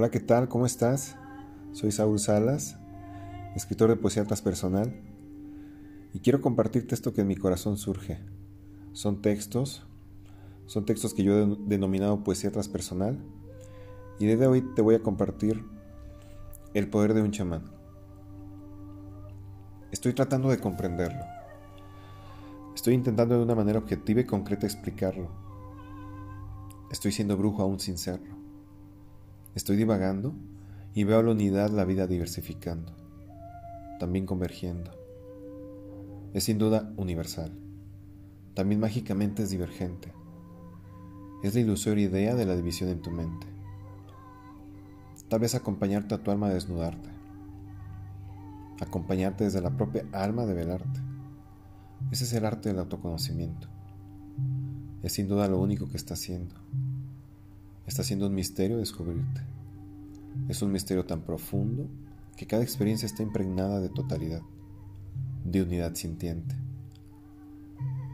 Hola, ¿qué tal? ¿Cómo estás? Soy Saúl Salas, escritor de poesía transpersonal, y quiero compartirte esto que en mi corazón surge. Son textos, son textos que yo he denominado poesía transpersonal, y desde hoy te voy a compartir el poder de un chamán. Estoy tratando de comprenderlo. Estoy intentando de una manera objetiva y concreta explicarlo. Estoy siendo brujo aún sin serlo. Estoy divagando y veo a la unidad la vida diversificando, también convergiendo. Es sin duda universal, también mágicamente es divergente. Es la ilusoria idea de la división en tu mente. Tal vez acompañarte a tu alma a desnudarte, acompañarte desde la propia alma de velarte. Ese es el arte del autoconocimiento. Es sin duda lo único que está haciendo. Está siendo un misterio descubrirte. Es un misterio tan profundo que cada experiencia está impregnada de totalidad, de unidad sintiente.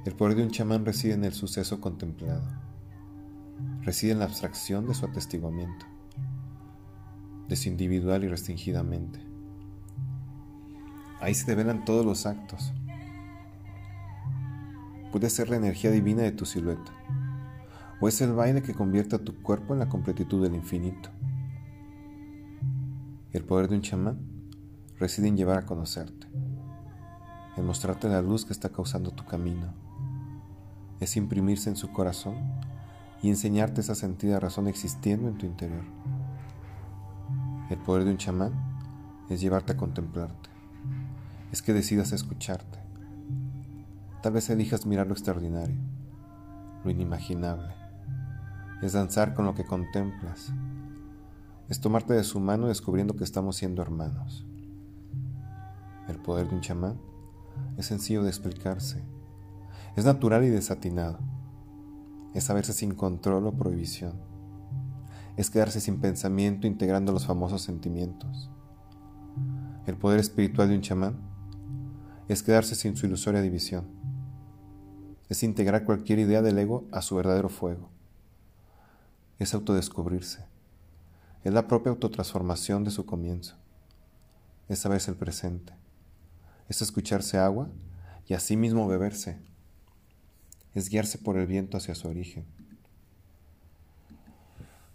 El poder de un chamán reside en el suceso contemplado, reside en la abstracción de su atestiguamiento, desindividual y restringidamente. Ahí se develan todos los actos. Puede ser la energía divina de tu silueta, o es el baile que convierte a tu cuerpo en la completitud del infinito. El poder de un chamán reside en llevar a conocerte, en mostrarte la luz que está causando tu camino, es imprimirse en su corazón y enseñarte esa sentida razón existiendo en tu interior. El poder de un chamán es llevarte a contemplarte, es que decidas escucharte. Tal vez elijas mirar lo extraordinario, lo inimaginable es danzar con lo que contemplas, es tomarte de su mano descubriendo que estamos siendo hermanos. El poder de un chamán es sencillo de explicarse, es natural y desatinado, es saberse sin control o prohibición, es quedarse sin pensamiento integrando los famosos sentimientos. El poder espiritual de un chamán es quedarse sin su ilusoria división, es integrar cualquier idea del ego a su verdadero fuego es autodescubrirse. Es la propia autotransformación de su comienzo. Es saberse el presente. Es escucharse agua y asimismo beberse. Es guiarse por el viento hacia su origen,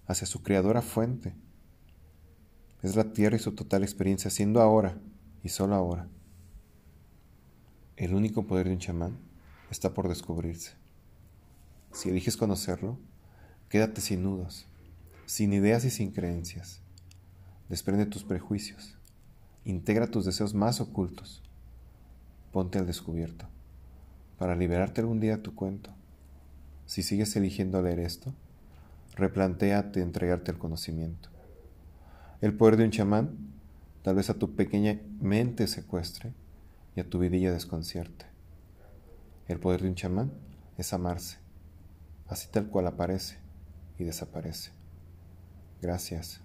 hacia su creadora fuente. Es la tierra y su total experiencia siendo ahora y solo ahora. El único poder de un chamán está por descubrirse. Si eliges conocerlo, Quédate sin nudos, sin ideas y sin creencias. Desprende tus prejuicios. Integra tus deseos más ocultos. Ponte al descubierto para liberarte algún día tu cuento. Si sigues eligiendo leer esto, replantéate entregarte el conocimiento. El poder de un chamán tal vez a tu pequeña mente secuestre y a tu vidilla desconcierte. El poder de un chamán es amarse, así tal cual aparece y desaparece. Gracias.